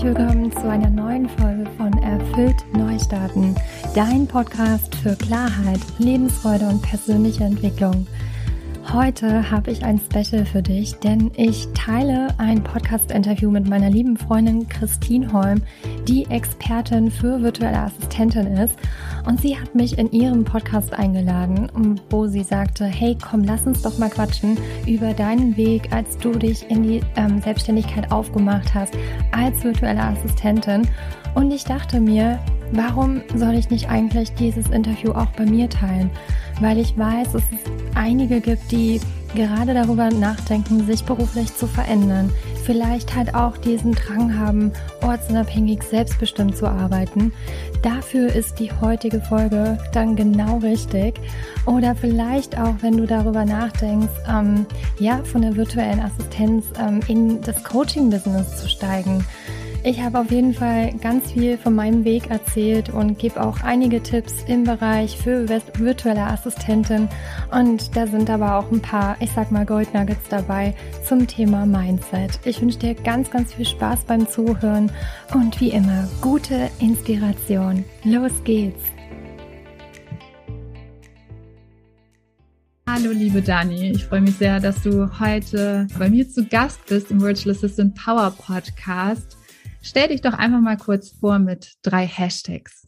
herzlich willkommen zu einer neuen Folge von Erfüllt Neustarten, dein Podcast für Klarheit, Lebensfreude und persönliche Entwicklung. Heute habe ich ein Special für dich, denn ich teile ein Podcast-Interview mit meiner lieben Freundin Christine Holm, die Expertin für virtuelle Assistentin ist. Und sie hat mich in ihrem Podcast eingeladen, wo sie sagte, hey, komm, lass uns doch mal quatschen über deinen Weg, als du dich in die ähm, Selbstständigkeit aufgemacht hast als virtuelle Assistentin. Und ich dachte mir, warum soll ich nicht eigentlich dieses Interview auch bei mir teilen? Weil ich weiß, dass es einige gibt, die gerade darüber nachdenken, sich beruflich zu verändern. Vielleicht halt auch diesen Drang haben, ortsunabhängig selbstbestimmt zu arbeiten. Dafür ist die heutige Folge dann genau richtig. Oder vielleicht auch, wenn du darüber nachdenkst, ähm, ja, von der virtuellen Assistenz ähm, in das Coaching-Business zu steigen. Ich habe auf jeden Fall ganz viel von meinem Weg erzählt und gebe auch einige Tipps im Bereich für virtuelle Assistentin. Und da sind aber auch ein paar, ich sag mal, Goldnuggets dabei zum Thema Mindset. Ich wünsche dir ganz, ganz viel Spaß beim Zuhören und wie immer gute Inspiration. Los geht's! Hallo liebe Dani, ich freue mich sehr, dass du heute bei mir zu Gast bist im Virtual Assistant Power Podcast. Stell dich doch einfach mal kurz vor mit drei Hashtags.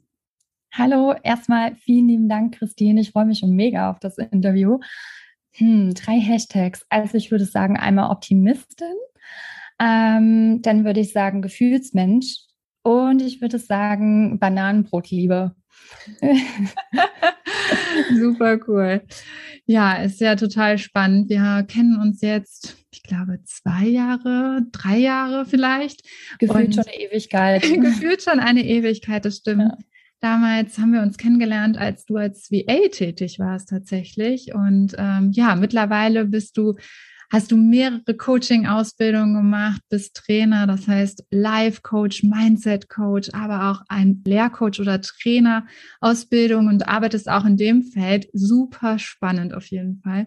Hallo, erstmal vielen lieben Dank, Christine. Ich freue mich schon mega auf das Interview. Hm, drei Hashtags. Also ich würde sagen, einmal Optimistin, ähm, dann würde ich sagen Gefühlsmensch und ich würde sagen Bananenbrotliebe. Super cool. Ja, ist ja total spannend. Wir kennen uns jetzt, ich glaube, zwei Jahre, drei Jahre vielleicht. Gefühlt Und schon eine Ewigkeit. gefühlt schon eine Ewigkeit, das stimmt. Ja. Damals haben wir uns kennengelernt, als du als VA tätig warst tatsächlich. Und ähm, ja, mittlerweile bist du hast du mehrere Coaching-Ausbildungen gemacht, bist Trainer, das heißt Life-Coach, Mindset-Coach, aber auch ein Lehrcoach oder Trainer-Ausbildung und arbeitest auch in dem Feld. Super spannend auf jeden Fall.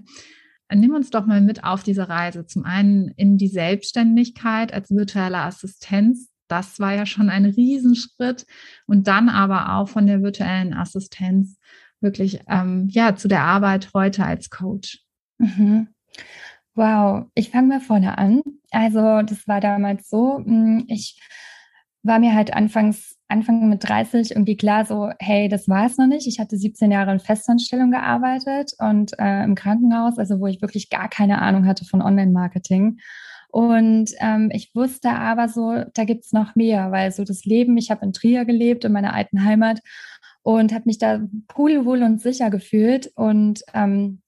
Nimm uns doch mal mit auf diese Reise. Zum einen in die Selbstständigkeit als virtuelle Assistenz. Das war ja schon ein Riesenschritt. Und dann aber auch von der virtuellen Assistenz wirklich ähm, ja zu der Arbeit heute als Coach. Mhm. Wow, ich fange mal vorne an. Also das war damals so, hm, ich war mir halt anfangs, Anfang mit 30 irgendwie klar so, hey, das war es noch nicht. Ich hatte 17 Jahre in Festanstellung gearbeitet und äh, im Krankenhaus, also wo ich wirklich gar keine Ahnung hatte von Online-Marketing. Und ähm, ich wusste aber so, da gibt's noch mehr, weil so das Leben, ich habe in Trier gelebt, in meiner alten Heimat und habe mich da pudelwohl und sicher gefühlt und ähm,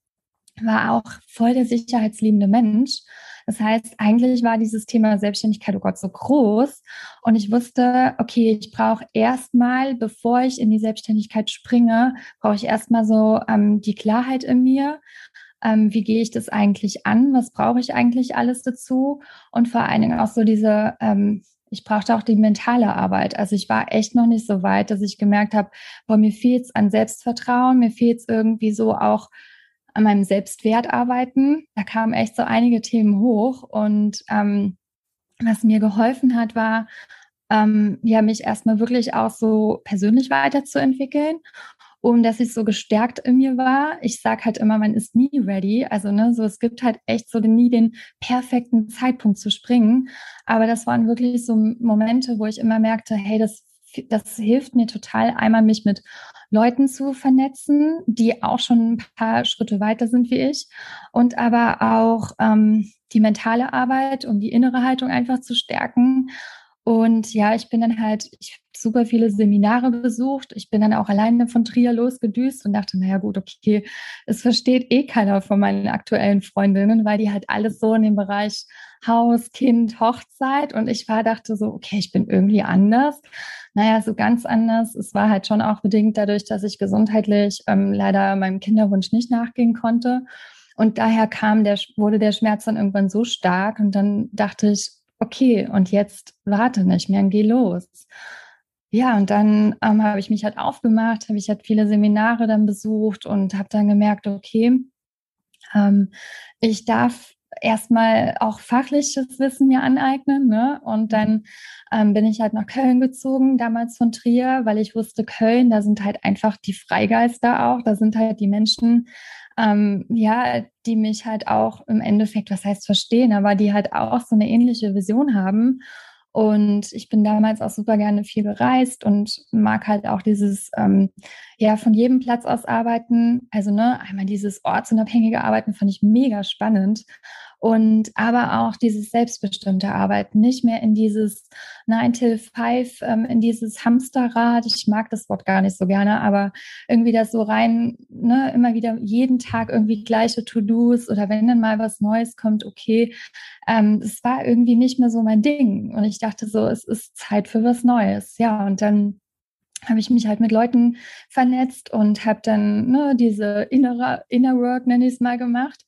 war auch voll der sicherheitsliebende Mensch. Das heißt, eigentlich war dieses Thema Selbstständigkeit, oh Gott, so groß. Und ich wusste, okay, ich brauche erstmal, bevor ich in die Selbstständigkeit springe, brauche ich erstmal so ähm, die Klarheit in mir. Ähm, wie gehe ich das eigentlich an? Was brauche ich eigentlich alles dazu? Und vor allen Dingen auch so diese, ähm, ich brauchte auch die mentale Arbeit. Also ich war echt noch nicht so weit, dass ich gemerkt habe, boah, mir fehlt es an Selbstvertrauen, mir fehlt es irgendwie so auch an meinem Selbstwert arbeiten. Da kamen echt so einige Themen hoch und ähm, was mir geholfen hat, war, ähm, ja, mich erstmal wirklich auch so persönlich weiterzuentwickeln und dass ich so gestärkt in mir war. Ich sage halt immer, man ist nie ready. Also, ne, so es gibt halt echt so nie den perfekten Zeitpunkt zu springen. Aber das waren wirklich so Momente, wo ich immer merkte, hey, das, das hilft mir total, einmal mich mit Leuten zu vernetzen, die auch schon ein paar Schritte weiter sind wie ich und aber auch ähm, die mentale Arbeit und die innere Haltung einfach zu stärken. Und ja, ich bin dann halt, ich habe super viele Seminare besucht. Ich bin dann auch alleine von Trier losgedüst und dachte, naja gut, okay, es versteht eh keiner von meinen aktuellen Freundinnen, weil die halt alles so in dem Bereich Haus, Kind, Hochzeit. Und ich war, dachte so, okay, ich bin irgendwie anders naja, so ganz anders. Es war halt schon auch bedingt dadurch, dass ich gesundheitlich ähm, leider meinem Kinderwunsch nicht nachgehen konnte. Und daher kam der, wurde der Schmerz dann irgendwann so stark und dann dachte ich, okay, und jetzt warte nicht mehr und geh los. Ja, und dann ähm, habe ich mich halt aufgemacht, habe ich halt viele Seminare dann besucht und habe dann gemerkt, okay, ähm, ich darf erstmal auch fachliches Wissen mir aneignen. Ne? Und dann ähm, bin ich halt nach Köln gezogen, damals von Trier, weil ich wusste, Köln, da sind halt einfach die Freigeister auch, da sind halt die Menschen, ähm, ja, die mich halt auch im Endeffekt, was heißt verstehen, aber die halt auch so eine ähnliche Vision haben. Und ich bin damals auch super gerne viel gereist und mag halt auch dieses, ähm, ja, von jedem Platz aus arbeiten. Also, ne, einmal dieses ortsunabhängige Arbeiten fand ich mega spannend und aber auch dieses selbstbestimmte Arbeiten, nicht mehr in dieses 9 till 5, ähm, in dieses Hamsterrad. Ich mag das Wort gar nicht so gerne, aber irgendwie das so rein, ne, immer wieder jeden Tag irgendwie gleiche To-Dos oder wenn dann mal was Neues kommt, okay. Ähm, das war irgendwie nicht mehr so mein Ding. Und ich dachte so, es ist Zeit für was Neues. Ja, und dann habe ich mich halt mit Leuten vernetzt und habe dann ne, diese innere Inner Work, nenne ich es mal, gemacht.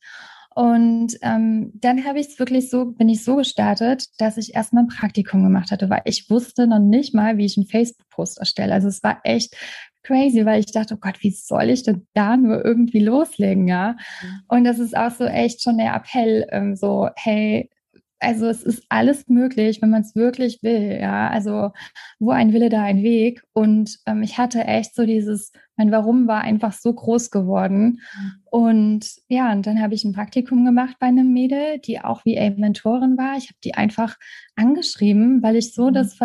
Und ähm, dann habe ich es wirklich so, bin ich so gestartet, dass ich erstmal ein Praktikum gemacht hatte, weil ich wusste noch nicht mal, wie ich einen Facebook-Post erstelle. Also es war echt crazy, weil ich dachte, oh Gott, wie soll ich denn da nur irgendwie loslegen, ja? Mhm. Und das ist auch so echt schon der Appell, ähm, so, hey, also es ist alles möglich, wenn man es wirklich will, ja. Also wo ein Wille, da ein Weg. Und ähm, ich hatte echt so dieses, mein Warum war einfach so groß geworden. Mhm. Und ja, und dann habe ich ein Praktikum gemacht bei einem Mädel, die auch wie a Mentorin war. Ich habe die einfach angeschrieben, weil ich so mhm. das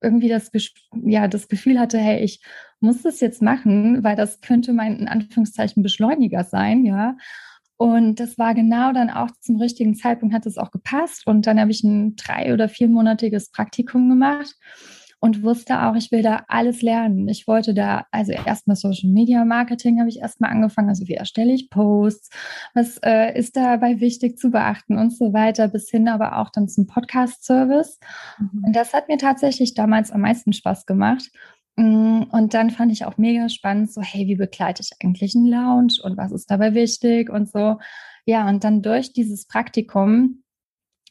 irgendwie das, ja, das Gefühl hatte, hey, ich muss das jetzt machen, weil das könnte mein in Anführungszeichen Beschleuniger sein, ja. Und das war genau dann auch zum richtigen Zeitpunkt, hat es auch gepasst. Und dann habe ich ein drei- oder viermonatiges Praktikum gemacht und wusste auch, ich will da alles lernen. Ich wollte da, also erstmal Social Media Marketing habe ich erstmal angefangen, also wie erstelle ich Posts, was äh, ist dabei wichtig zu beachten und so weiter, bis hin aber auch dann zum Podcast-Service. Mhm. Und das hat mir tatsächlich damals am meisten Spaß gemacht. Mm, und dann fand ich auch mega spannend, so, hey, wie begleite ich eigentlich einen Lounge und was ist dabei wichtig und so. Ja, und dann durch dieses Praktikum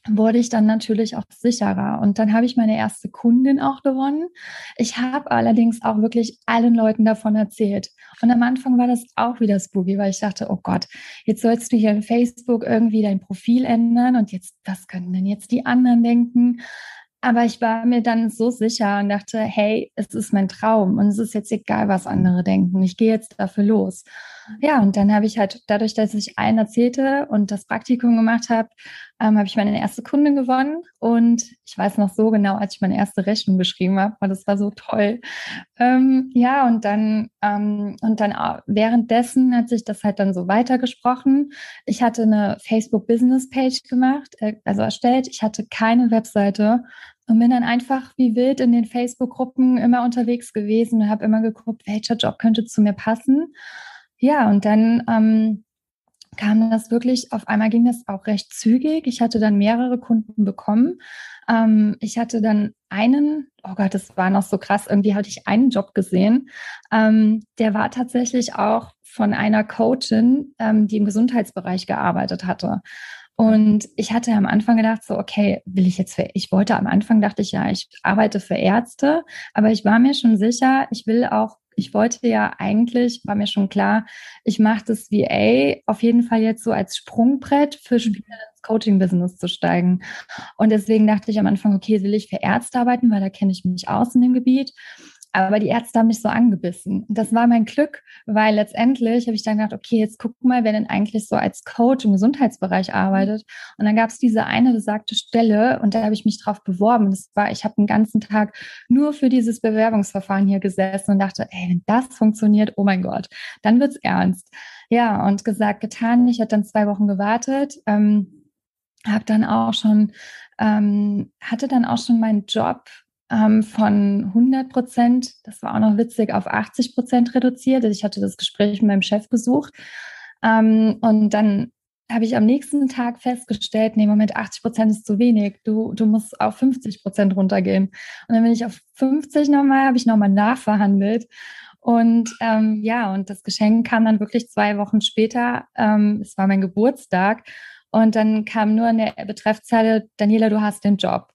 wurde ich dann natürlich auch sicherer. Und dann habe ich meine erste Kundin auch gewonnen. Ich habe allerdings auch wirklich allen Leuten davon erzählt. Und am Anfang war das auch wieder spooky, weil ich dachte, oh Gott, jetzt sollst du hier in Facebook irgendwie dein Profil ändern und jetzt, was können denn jetzt die anderen denken? Aber ich war mir dann so sicher und dachte, hey, es ist mein Traum und es ist jetzt egal, was andere denken. Ich gehe jetzt dafür los. Ja, und dann habe ich halt dadurch, dass ich allen erzählte und das Praktikum gemacht habe, ähm, habe ich meine erste Kundin gewonnen. Und ich weiß noch so genau, als ich meine erste Rechnung geschrieben habe, weil das war so toll. Ähm, ja, und dann, ähm, und dann währenddessen hat sich das halt dann so weitergesprochen. Ich hatte eine Facebook Business Page gemacht, äh, also erstellt. Ich hatte keine Webseite und bin dann einfach wie wild in den Facebook-Gruppen immer unterwegs gewesen und habe immer geguckt, welcher Job könnte zu mir passen. Ja, und dann ähm, kam das wirklich, auf einmal ging das auch recht zügig. Ich hatte dann mehrere Kunden bekommen. Ähm, ich hatte dann einen, oh Gott, das war noch so krass, irgendwie hatte ich einen Job gesehen. Ähm, der war tatsächlich auch von einer Coachin, ähm, die im Gesundheitsbereich gearbeitet hatte. Und ich hatte am Anfang gedacht, so, okay, will ich jetzt für, ich wollte am Anfang dachte ich, ja, ich arbeite für Ärzte, aber ich war mir schon sicher, ich will auch ich wollte ja eigentlich, war mir schon klar, ich mache das VA auf jeden Fall jetzt so als Sprungbrett für mhm. Spieler ins Coaching-Business zu steigen. Und deswegen dachte ich am Anfang, okay, will ich für Ärzte arbeiten, weil da kenne ich mich aus in dem Gebiet. Aber die Ärzte haben mich so angebissen. Und das war mein Glück, weil letztendlich habe ich dann gedacht, okay, jetzt guck mal, wer denn eigentlich so als Coach im Gesundheitsbereich arbeitet. Und dann gab es diese eine besagte Stelle und da habe ich mich drauf beworben. Das war, ich habe den ganzen Tag nur für dieses Bewerbungsverfahren hier gesessen und dachte, ey, wenn das funktioniert, oh mein Gott, dann wird's ernst. Ja, und gesagt, getan. Ich hatte dann zwei Wochen gewartet. Ähm, habe dann auch schon ähm, hatte dann auch schon meinen Job ähm, von 100 Prozent, das war auch noch witzig, auf 80 Prozent reduziert. Also ich hatte das Gespräch mit meinem Chef gesucht. Ähm, und dann habe ich am nächsten Tag festgestellt, nee, Moment, 80 Prozent ist zu wenig. Du, du musst auf 50 Prozent runtergehen. Und dann bin ich auf 50 nochmal, habe ich nochmal nachverhandelt. Und ähm, ja, und das Geschenk kam dann wirklich zwei Wochen später. Ähm, es war mein Geburtstag. Und dann kam nur in der Betreffzeile, Daniela, du hast den Job.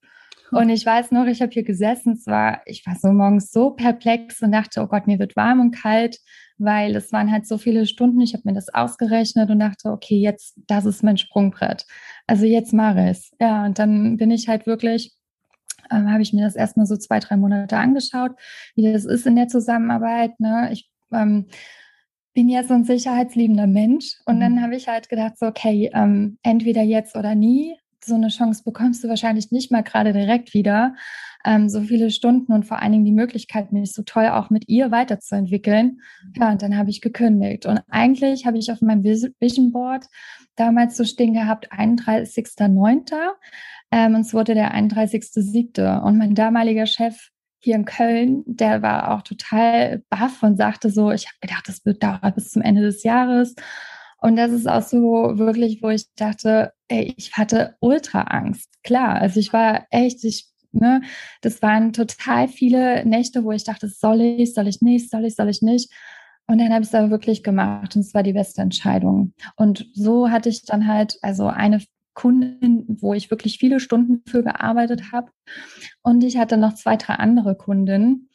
Und ich weiß noch, ich habe hier gesessen, es war, ich war so morgens so perplex und dachte, oh Gott, mir wird warm und kalt, weil es waren halt so viele Stunden. Ich habe mir das ausgerechnet und dachte, okay, jetzt, das ist mein Sprungbrett. Also jetzt mache ich es. Ja, und dann bin ich halt wirklich ähm, habe ich mir das erstmal so zwei, drei Monate angeschaut, wie das ist in der Zusammenarbeit. Ne? Ich ähm, bin ja so ein sicherheitsliebender Mensch und mhm. dann habe ich halt gedacht, so, okay, ähm, entweder jetzt oder nie. So eine Chance bekommst du wahrscheinlich nicht mal gerade direkt wieder. Ähm, so viele Stunden und vor allen Dingen die Möglichkeit, mich so toll auch mit ihr weiterzuentwickeln. Mhm. Ja, und dann habe ich gekündigt. Und eigentlich habe ich auf meinem Vision Board damals so stehen gehabt, 31.09. Ähm, und es wurde der 31.07. Und mein damaliger Chef hier in Köln, der war auch total baff und sagte so, ich habe gedacht, das wird dauern bis zum Ende des Jahres. Und das ist auch so wirklich, wo ich dachte, ey, ich hatte ultra Angst. Klar, also ich war echt, ich, ne, das waren total viele Nächte, wo ich dachte, soll ich, soll ich nicht, soll ich, soll ich nicht. Und dann habe ich es aber wirklich gemacht und es war die beste Entscheidung. Und so hatte ich dann halt, also eine Kundin, wo ich wirklich viele Stunden für gearbeitet habe. Und ich hatte noch zwei, drei andere Kundinnen.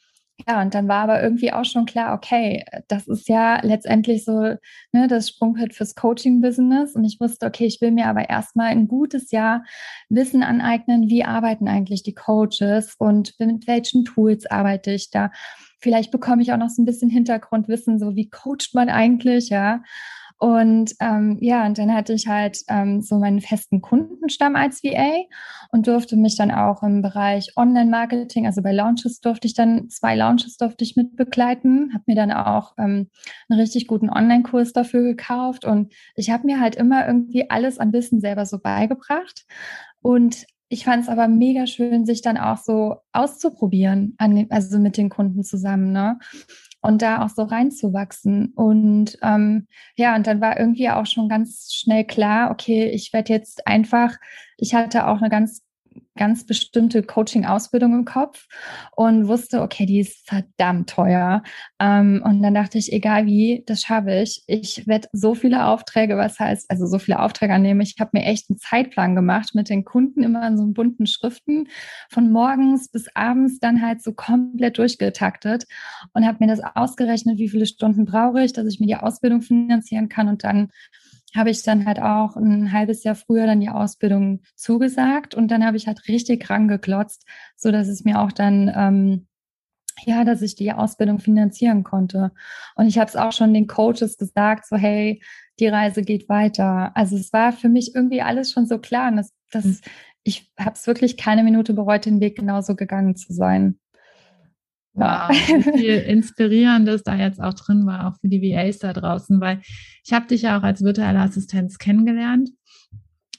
Ja, und dann war aber irgendwie auch schon klar, okay, das ist ja letztendlich so ne, das Sprungbrett fürs Coaching-Business. Und ich wusste, okay, ich will mir aber erstmal ein gutes Jahr Wissen aneignen, wie arbeiten eigentlich die Coaches und mit welchen Tools arbeite ich da. Vielleicht bekomme ich auch noch so ein bisschen Hintergrundwissen, so wie coacht man eigentlich, ja. Und ähm, ja, und dann hatte ich halt ähm, so meinen festen Kundenstamm als VA und durfte mich dann auch im Bereich Online-Marketing, also bei Launches durfte ich dann, zwei Launches durfte ich mit begleiten, habe mir dann auch ähm, einen richtig guten Online-Kurs dafür gekauft und ich habe mir halt immer irgendwie alles an Wissen selber so beigebracht. Und ich fand es aber mega schön, sich dann auch so auszuprobieren, an, also mit den Kunden zusammen. Ne? und da auch so reinzuwachsen. Und ähm, ja, und dann war irgendwie auch schon ganz schnell klar, okay, ich werde jetzt einfach, ich hatte auch eine ganz ganz bestimmte Coaching-Ausbildung im Kopf und wusste, okay, die ist verdammt teuer. Ähm, und dann dachte ich, egal wie, das schaffe ich. Ich werde so viele Aufträge, was heißt, also so viele Aufträge annehmen. Ich habe mir echt einen Zeitplan gemacht mit den Kunden immer in so bunten Schriften von morgens bis abends dann halt so komplett durchgetaktet und habe mir das ausgerechnet, wie viele Stunden brauche ich, dass ich mir die Ausbildung finanzieren kann und dann habe ich dann halt auch ein halbes Jahr früher dann die Ausbildung zugesagt und dann habe ich halt richtig rangeklotzt, so dass es mir auch dann ähm, ja, dass ich die Ausbildung finanzieren konnte. Und ich habe es auch schon den Coaches gesagt, so hey, die Reise geht weiter. Also es war für mich irgendwie alles schon so klar. Und das, das, mhm. ich habe es wirklich keine Minute bereut, den Weg genauso gegangen zu sein. Wow, wie viel Inspirierendes da jetzt auch drin war, auch für die VAs da draußen, weil ich habe dich ja auch als virtuelle Assistenz kennengelernt.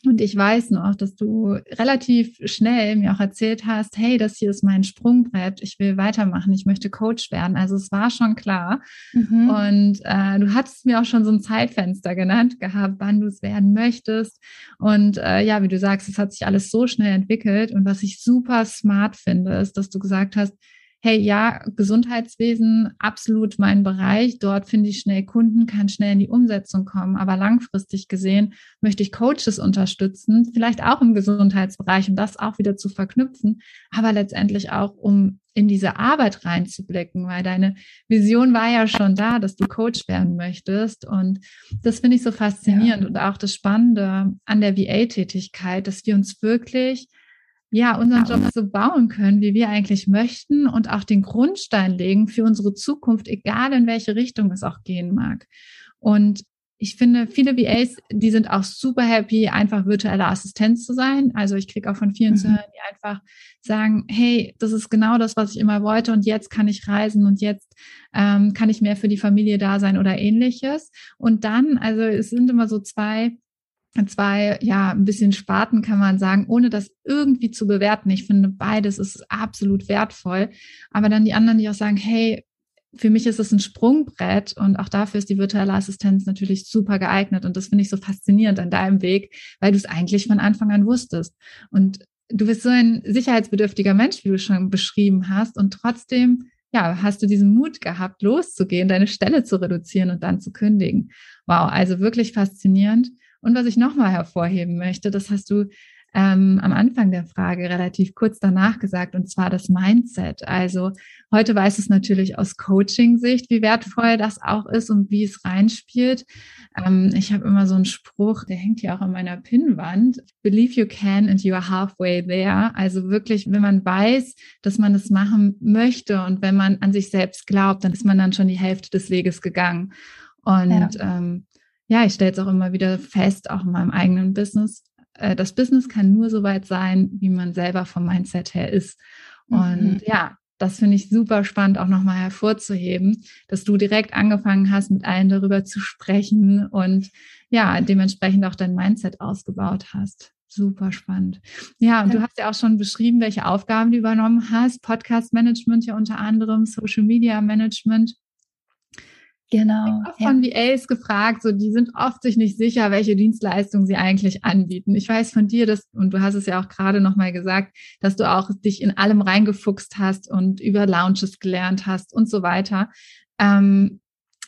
Und ich weiß noch, dass du relativ schnell mir auch erzählt hast, hey, das hier ist mein Sprungbrett, ich will weitermachen, ich möchte Coach werden. Also es war schon klar. Mhm. Und äh, du hattest mir auch schon so ein Zeitfenster genannt gehabt, wann du es werden möchtest. Und äh, ja, wie du sagst, es hat sich alles so schnell entwickelt. Und was ich super smart finde, ist, dass du gesagt hast, hey, ja, Gesundheitswesen, absolut mein Bereich. Dort finde ich schnell Kunden, kann schnell in die Umsetzung kommen. Aber langfristig gesehen möchte ich Coaches unterstützen, vielleicht auch im Gesundheitsbereich, um das auch wieder zu verknüpfen, aber letztendlich auch, um in diese Arbeit reinzublicken, weil deine Vision war ja schon da, dass du Coach werden möchtest. Und das finde ich so faszinierend ja. und auch das Spannende an der VA-Tätigkeit, dass wir uns wirklich ja, unseren Job so bauen können, wie wir eigentlich möchten und auch den Grundstein legen für unsere Zukunft, egal in welche Richtung es auch gehen mag. Und ich finde, viele VAs, die sind auch super happy, einfach virtuelle Assistenz zu sein. Also ich kriege auch von vielen mhm. zu hören, die einfach sagen, hey, das ist genau das, was ich immer wollte und jetzt kann ich reisen und jetzt ähm, kann ich mehr für die Familie da sein oder ähnliches. Und dann, also es sind immer so zwei zwei, ja, ein bisschen Sparten kann man sagen, ohne das irgendwie zu bewerten. Ich finde, beides ist absolut wertvoll. Aber dann die anderen, die auch sagen, hey, für mich ist es ein Sprungbrett und auch dafür ist die virtuelle Assistenz natürlich super geeignet. Und das finde ich so faszinierend an deinem Weg, weil du es eigentlich von Anfang an wusstest. Und du bist so ein sicherheitsbedürftiger Mensch, wie du schon beschrieben hast. Und trotzdem, ja, hast du diesen Mut gehabt, loszugehen, deine Stelle zu reduzieren und dann zu kündigen. Wow, also wirklich faszinierend. Und was ich nochmal hervorheben möchte, das hast du ähm, am Anfang der Frage relativ kurz danach gesagt, und zwar das Mindset. Also heute weiß es natürlich aus Coaching-Sicht, wie wertvoll das auch ist und wie es reinspielt. Ähm, ich habe immer so einen Spruch, der hängt hier auch an meiner Pinnwand. Believe you can and you are halfway there. Also wirklich, wenn man weiß, dass man es machen möchte und wenn man an sich selbst glaubt, dann ist man dann schon die Hälfte des Weges gegangen. Und ja, ähm, ja ich stelle es auch immer wieder fest, auch in meinem eigenen Business. Äh, das Business kann nur so weit sein, wie man selber vom Mindset her ist. Und mhm. ja, das finde ich super spannend auch nochmal hervorzuheben, dass du direkt angefangen hast, mit allen darüber zu sprechen und ja, dementsprechend auch dein Mindset ausgebaut hast. Super spannend. Ja, und du hast ja auch schon beschrieben, welche Aufgaben du übernommen hast. Podcast Management ja unter anderem, Social Genau. Ich von VAs gefragt, so die sind oft sich nicht sicher, welche Dienstleistungen sie eigentlich anbieten. Ich weiß von dir, dass und du hast es ja auch gerade noch mal gesagt, dass du auch dich in allem reingefuchst hast und über Lounges gelernt hast und so weiter. Ähm,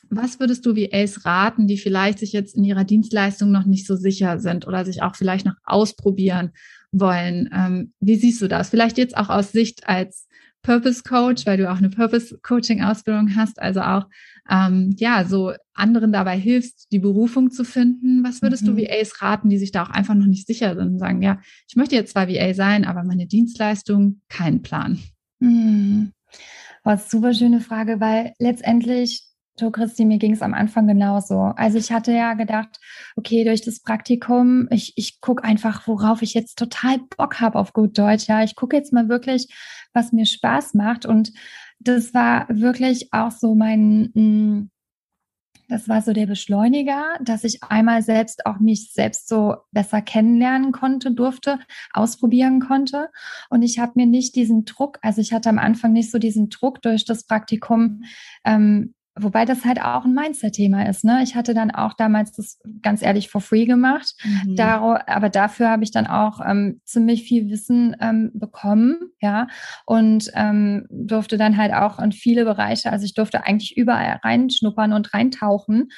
was würdest du VAs raten, die vielleicht sich jetzt in ihrer Dienstleistung noch nicht so sicher sind oder sich auch vielleicht noch ausprobieren wollen? Ähm, wie siehst du das? Vielleicht jetzt auch aus Sicht als Purpose Coach, weil du auch eine Purpose Coaching Ausbildung hast, also auch ähm, ja so anderen dabei hilfst, die Berufung zu finden. Was würdest mhm. du VAs raten, die sich da auch einfach noch nicht sicher sind und sagen, ja, ich möchte jetzt zwar VA sein, aber meine Dienstleistung keinen Plan. Mhm. Was super schöne Frage, weil letztendlich Du, Christi, mir ging es am Anfang genauso. Also ich hatte ja gedacht, okay, durch das Praktikum, ich, ich gucke einfach, worauf ich jetzt total Bock habe auf gut Deutsch. Ja, ich gucke jetzt mal wirklich, was mir Spaß macht. Und das war wirklich auch so mein, mm, das war so der Beschleuniger, dass ich einmal selbst auch mich selbst so besser kennenlernen konnte, durfte, ausprobieren konnte. Und ich habe mir nicht diesen Druck, also ich hatte am Anfang nicht so diesen Druck durch das Praktikum, ähm, Wobei das halt auch ein Mindset-Thema ist. Ne? Ich hatte dann auch damals das ganz ehrlich for free gemacht. Mhm. Dar aber dafür habe ich dann auch ähm, ziemlich viel Wissen ähm, bekommen, ja, und ähm, durfte dann halt auch in viele Bereiche, also ich durfte eigentlich überall reinschnuppern und reintauchen.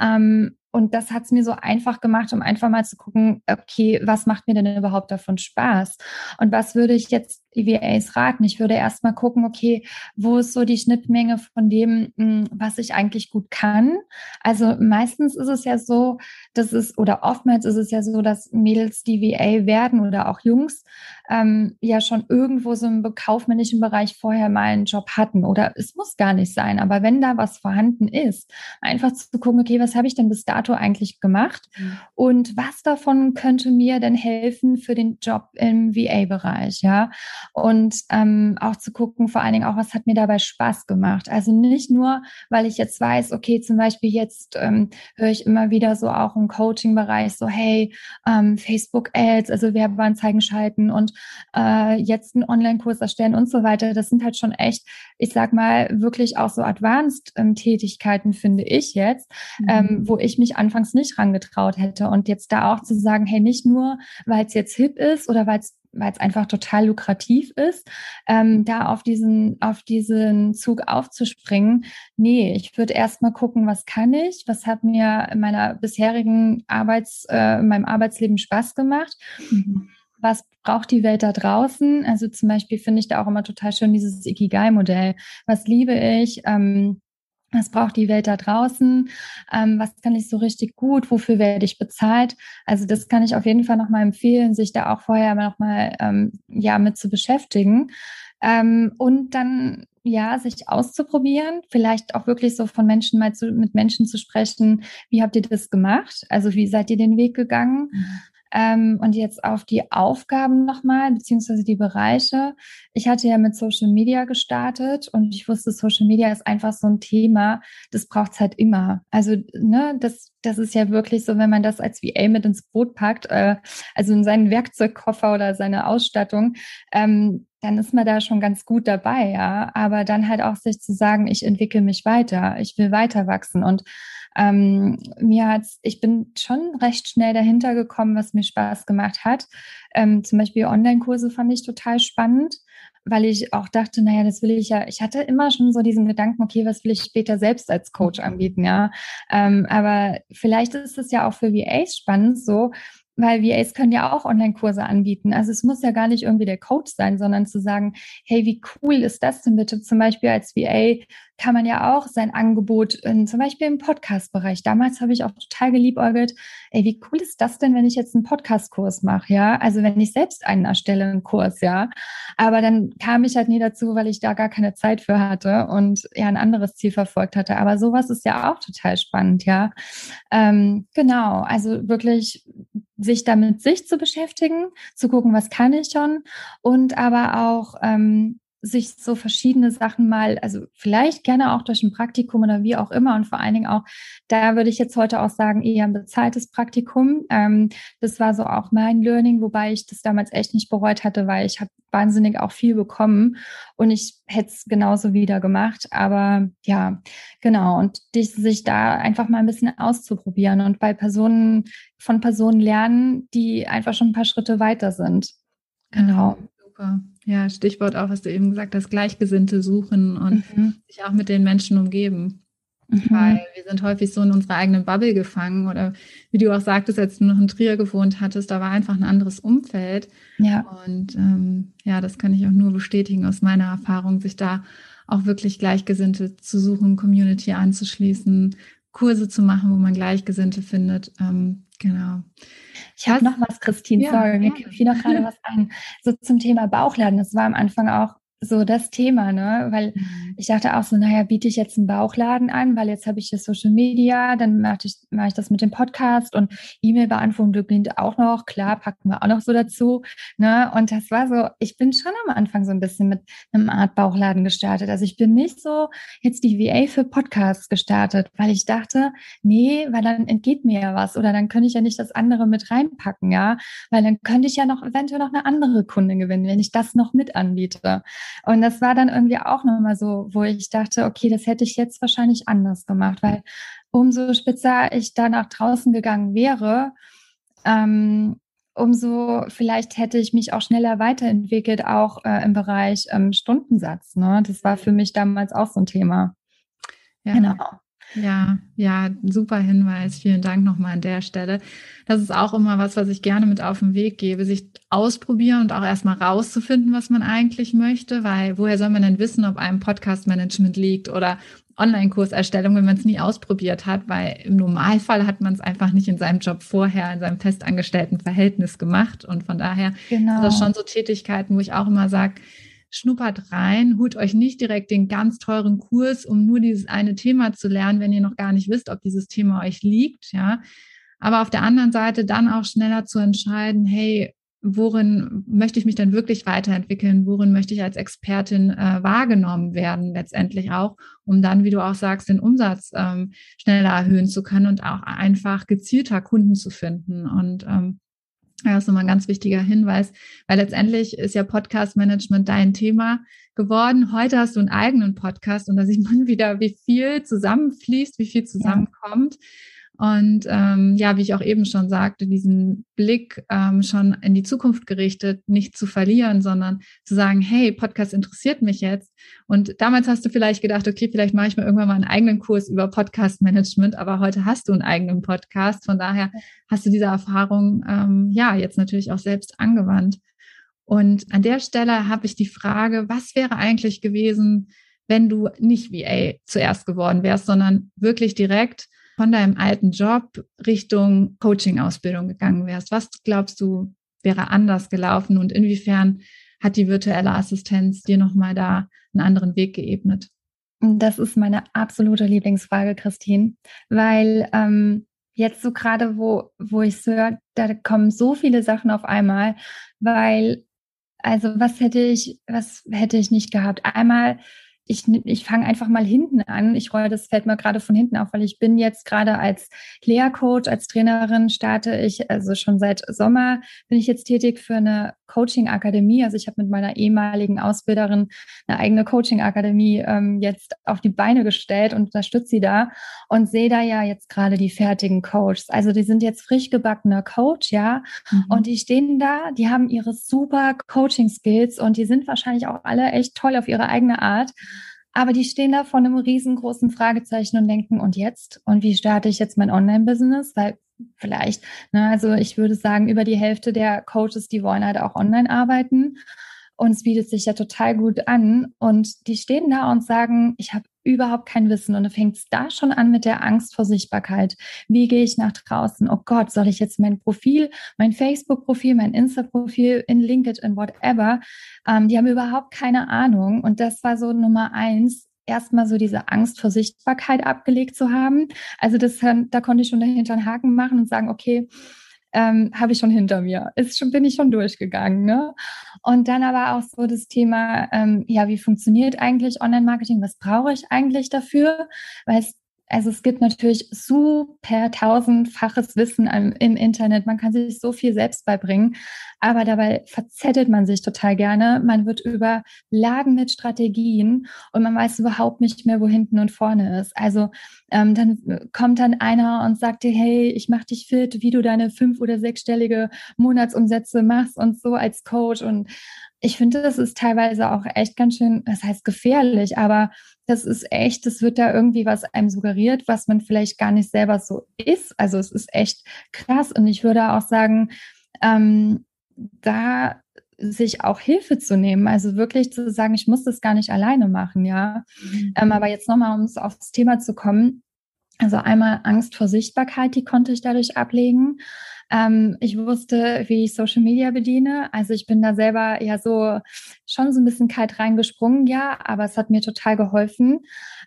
Ähm, und das hat es mir so einfach gemacht, um einfach mal zu gucken, okay, was macht mir denn überhaupt davon Spaß? Und was würde ich jetzt EVAs raten? Ich würde erstmal gucken, okay, wo ist so die Schnittmenge von dem, hm, was ich eigentlich gut kann? Also meistens ist es ja so, dass es, oder oftmals ist es ja so, dass Mädels, die VA werden oder auch Jungs, ähm, ja schon irgendwo so im kaufmännischen Bereich vorher mal einen Job hatten. Oder es muss gar nicht sein, aber wenn da was vorhanden ist, einfach zu gucken, okay, was habe ich denn bis dato eigentlich gemacht? Mhm. Und was davon könnte mir denn helfen für den Job im VA-Bereich? Ja. Und ähm, auch zu gucken, vor allen Dingen auch, was hat mir dabei Spaß gemacht? Also nicht nur, weil ich jetzt weiß, okay, zum Beispiel jetzt ähm, höre ich immer wieder so auch im Coaching-Bereich so, hey, ähm, Facebook-Ads, also Werbeanzeigen schalten und äh, jetzt einen Online-Kurs erstellen und so weiter. Das sind halt schon echt, ich sag mal, wirklich auch so Advanced-Tätigkeiten, ähm, finde ich jetzt, mhm. ähm, wo ich mich anfangs nicht rangetraut hätte. Und jetzt da auch zu sagen, hey, nicht nur, weil es jetzt hip ist oder weil es weil es einfach total lukrativ ist, ähm, da auf diesen, auf diesen Zug aufzuspringen. Nee, ich würde erst mal gucken, was kann ich, was hat mir in meiner bisherigen Arbeits, äh, in meinem Arbeitsleben Spaß gemacht. Mhm. Was braucht die Welt da draußen? Also zum Beispiel finde ich da auch immer total schön dieses Ikigai-Modell. Was liebe ich? Ähm, was braucht die Welt da draußen? Ähm, was kann ich so richtig gut? Wofür werde ich bezahlt? Also das kann ich auf jeden Fall nochmal empfehlen, sich da auch vorher nochmal ähm, ja, mit zu beschäftigen. Ähm, und dann ja, sich auszuprobieren, vielleicht auch wirklich so von Menschen mal zu, mit Menschen zu sprechen. Wie habt ihr das gemacht? Also wie seid ihr den Weg gegangen? Mhm. Ähm, und jetzt auf die Aufgaben nochmal, beziehungsweise die Bereiche. Ich hatte ja mit Social Media gestartet und ich wusste, Social Media ist einfach so ein Thema, das braucht es halt immer. Also, ne, das, das ist ja wirklich so, wenn man das als VA mit ins Boot packt, äh, also in seinen Werkzeugkoffer oder seine Ausstattung, ähm, dann ist man da schon ganz gut dabei, ja. Aber dann halt auch sich zu sagen, ich entwickle mich weiter, ich will weiter wachsen und ähm, mir hat's, ich bin schon recht schnell dahinter gekommen, was mir Spaß gemacht hat. Ähm, zum Beispiel Online-Kurse fand ich total spannend, weil ich auch dachte, naja, das will ich ja, ich hatte immer schon so diesen Gedanken, okay, was will ich später selbst als Coach anbieten, ja. Ähm, aber vielleicht ist es ja auch für VAs spannend, so weil VAs können ja auch Online-Kurse anbieten. Also es muss ja gar nicht irgendwie der Coach sein, sondern zu sagen, hey, wie cool ist das denn bitte? Zum Beispiel als VA kann man ja auch sein Angebot in, zum Beispiel im Podcast-Bereich. Damals habe ich auch total geliebäugelt, ey, wie cool ist das denn, wenn ich jetzt einen Podcast-Kurs mache, ja? Also wenn ich selbst einen erstelle, einen Kurs, ja. Aber dann kam ich halt nie dazu, weil ich da gar keine Zeit für hatte und ja ein anderes Ziel verfolgt hatte. Aber sowas ist ja auch total spannend, ja. Ähm, genau, also wirklich sich damit sich zu beschäftigen, zu gucken, was kann ich schon und aber auch ähm, sich so verschiedene Sachen mal, also vielleicht gerne auch durch ein Praktikum oder wie auch immer und vor allen Dingen auch, da würde ich jetzt heute auch sagen, eher ein bezahltes Praktikum. Ähm, das war so auch mein Learning, wobei ich das damals echt nicht bereut hatte, weil ich habe wahnsinnig auch viel bekommen und ich hätte es genauso wieder gemacht. Aber ja, genau. Und dich, sich da einfach mal ein bisschen auszuprobieren und bei Personen, von Personen lernen, die einfach schon ein paar Schritte weiter sind. Genau. Super. Ja, Stichwort auch, was du eben gesagt hast, Gleichgesinnte suchen und mhm. sich auch mit den Menschen umgeben. Mhm. Weil wir sind häufig so in unserer eigenen Bubble gefangen oder wie du auch sagtest, als du noch in Trier gewohnt hattest, da war einfach ein anderes Umfeld. Ja. Und ähm, ja, das kann ich auch nur bestätigen aus meiner Erfahrung, sich da auch wirklich Gleichgesinnte zu suchen, Community anzuschließen, Kurse zu machen, wo man Gleichgesinnte findet. Ähm, genau. Ich habe noch was, Christine, ja, sorry, mir fiel noch gerade was ein. So zum Thema Bauchladen. Das war am Anfang auch so das Thema, ne? Weil mhm. ich dachte auch so, naja, biete ich jetzt einen Bauchladen an, weil jetzt habe ich das Social Media, dann mache ich, mach ich das mit dem Podcast und E-Mail-Beantwortung beginnt auch noch, klar, packen wir auch noch so dazu. Ne? Und das war so, ich bin schon am Anfang so ein bisschen mit einem Art Bauchladen gestartet. Also ich bin nicht so jetzt die VA für Podcasts gestartet, weil ich dachte, nee, weil dann entgeht mir ja was oder dann könnte ich ja nicht das andere mit reinpacken, ja, weil dann könnte ich ja noch eventuell noch eine andere Kunde gewinnen, wenn ich das noch mit anbiete. Und das war dann irgendwie auch nochmal so, wo ich dachte, okay, das hätte ich jetzt wahrscheinlich anders gemacht, weil umso spitzer ich da nach draußen gegangen wäre, ähm, umso vielleicht hätte ich mich auch schneller weiterentwickelt, auch äh, im Bereich ähm, Stundensatz. Ne? Das war für mich damals auch so ein Thema. Ja. Genau. Ja, ja, super Hinweis. Vielen Dank nochmal an der Stelle. Das ist auch immer was, was ich gerne mit auf den Weg gebe, sich ausprobieren und auch erstmal rauszufinden, was man eigentlich möchte, weil woher soll man denn wissen, ob einem Podcast-Management liegt oder Online-Kurserstellung, wenn man es nie ausprobiert hat, weil im Normalfall hat man es einfach nicht in seinem Job vorher, in seinem festangestellten Verhältnis gemacht. Und von daher genau. sind das schon so Tätigkeiten, wo ich auch immer sage, schnuppert rein, holt euch nicht direkt den ganz teuren Kurs, um nur dieses eine Thema zu lernen, wenn ihr noch gar nicht wisst, ob dieses Thema euch liegt, ja. Aber auf der anderen Seite dann auch schneller zu entscheiden, hey, worin möchte ich mich dann wirklich weiterentwickeln? Worin möchte ich als Expertin äh, wahrgenommen werden, letztendlich auch, um dann, wie du auch sagst, den Umsatz ähm, schneller erhöhen zu können und auch einfach gezielter Kunden zu finden. Und ähm, ja, das ist nochmal ein ganz wichtiger Hinweis, weil letztendlich ist ja Podcast-Management dein Thema geworden. Heute hast du einen eigenen Podcast und da sieht man wieder, wie viel zusammenfließt, wie viel zusammenkommt. Ja. Und ähm, ja, wie ich auch eben schon sagte, diesen Blick ähm, schon in die Zukunft gerichtet, nicht zu verlieren, sondern zu sagen, hey, Podcast interessiert mich jetzt. Und damals hast du vielleicht gedacht, okay, vielleicht mache ich mir irgendwann mal einen eigenen Kurs über Podcast-Management, aber heute hast du einen eigenen Podcast. Von daher hast du diese Erfahrung ähm, ja jetzt natürlich auch selbst angewandt. Und an der Stelle habe ich die Frage, was wäre eigentlich gewesen, wenn du nicht VA zuerst geworden wärst, sondern wirklich direkt von deinem alten Job Richtung Coaching-Ausbildung gegangen wärst, was glaubst du wäre anders gelaufen und inwiefern hat die virtuelle Assistenz dir nochmal da einen anderen Weg geebnet? Das ist meine absolute Lieblingsfrage, Christine, weil ähm, jetzt so gerade, wo, wo ich höre, da kommen so viele Sachen auf einmal, weil, also was hätte ich, was hätte ich nicht gehabt? Einmal ich, ich fange einfach mal hinten an. Ich rolle das fällt mir gerade von hinten auf, weil ich bin jetzt gerade als Lehrcoach, als Trainerin starte ich, also schon seit Sommer bin ich jetzt tätig für eine Coaching-Akademie. Also ich habe mit meiner ehemaligen Ausbilderin eine eigene Coaching-Akademie ähm, jetzt auf die Beine gestellt und unterstütze sie da und sehe da ja jetzt gerade die fertigen Coaches. Also die sind jetzt frisch gebackener Coach, ja, mhm. und die stehen da, die haben ihre super Coaching-Skills und die sind wahrscheinlich auch alle echt toll auf ihre eigene Art. Aber die stehen da vor einem riesengroßen Fragezeichen und denken, und jetzt? Und wie starte ich jetzt mein Online-Business? Weil vielleicht, ne, also ich würde sagen, über die Hälfte der Coaches, die wollen halt auch online arbeiten. Und es bietet sich ja total gut an. Und die stehen da und sagen, ich habe überhaupt kein Wissen. Und du fängst da schon an mit der Angst vor Sichtbarkeit. Wie gehe ich nach draußen? Oh Gott, soll ich jetzt mein Profil, mein Facebook-Profil, mein Insta-Profil in LinkedIn, whatever? Ähm, die haben überhaupt keine Ahnung. Und das war so Nummer eins, erstmal so diese Angst vor Sichtbarkeit abgelegt zu haben. Also das, da konnte ich schon dahinter einen Haken machen und sagen, okay, ähm, habe ich schon hinter mir. Ist schon, bin ich schon durchgegangen. Ne? Und dann aber auch so das Thema, ähm, ja, wie funktioniert eigentlich Online-Marketing? Was brauche ich eigentlich dafür? Weil es also es gibt natürlich super tausendfaches Wissen im Internet. Man kann sich so viel selbst beibringen, aber dabei verzettelt man sich total gerne. Man wird überladen mit Strategien und man weiß überhaupt nicht mehr, wo hinten und vorne ist. Also ähm, dann kommt dann einer und sagt dir, hey, ich mache dich fit, wie du deine fünf- oder sechsstellige Monatsumsätze machst und so als Coach. Und ich finde, das ist teilweise auch echt ganz schön, das heißt gefährlich, aber das ist echt, das wird da irgendwie was einem suggeriert, was man vielleicht gar nicht selber so ist. Also es ist echt krass. Und ich würde auch sagen, ähm, da sich auch Hilfe zu nehmen, also wirklich zu sagen, ich muss das gar nicht alleine machen, ja. Mhm. Ähm, aber jetzt nochmal, um aufs Thema zu kommen. Also einmal Angst vor Sichtbarkeit, die konnte ich dadurch ablegen. Ähm, ich wusste, wie ich Social Media bediene. Also ich bin da selber ja so schon so ein bisschen kalt reingesprungen, ja, aber es hat mir total geholfen.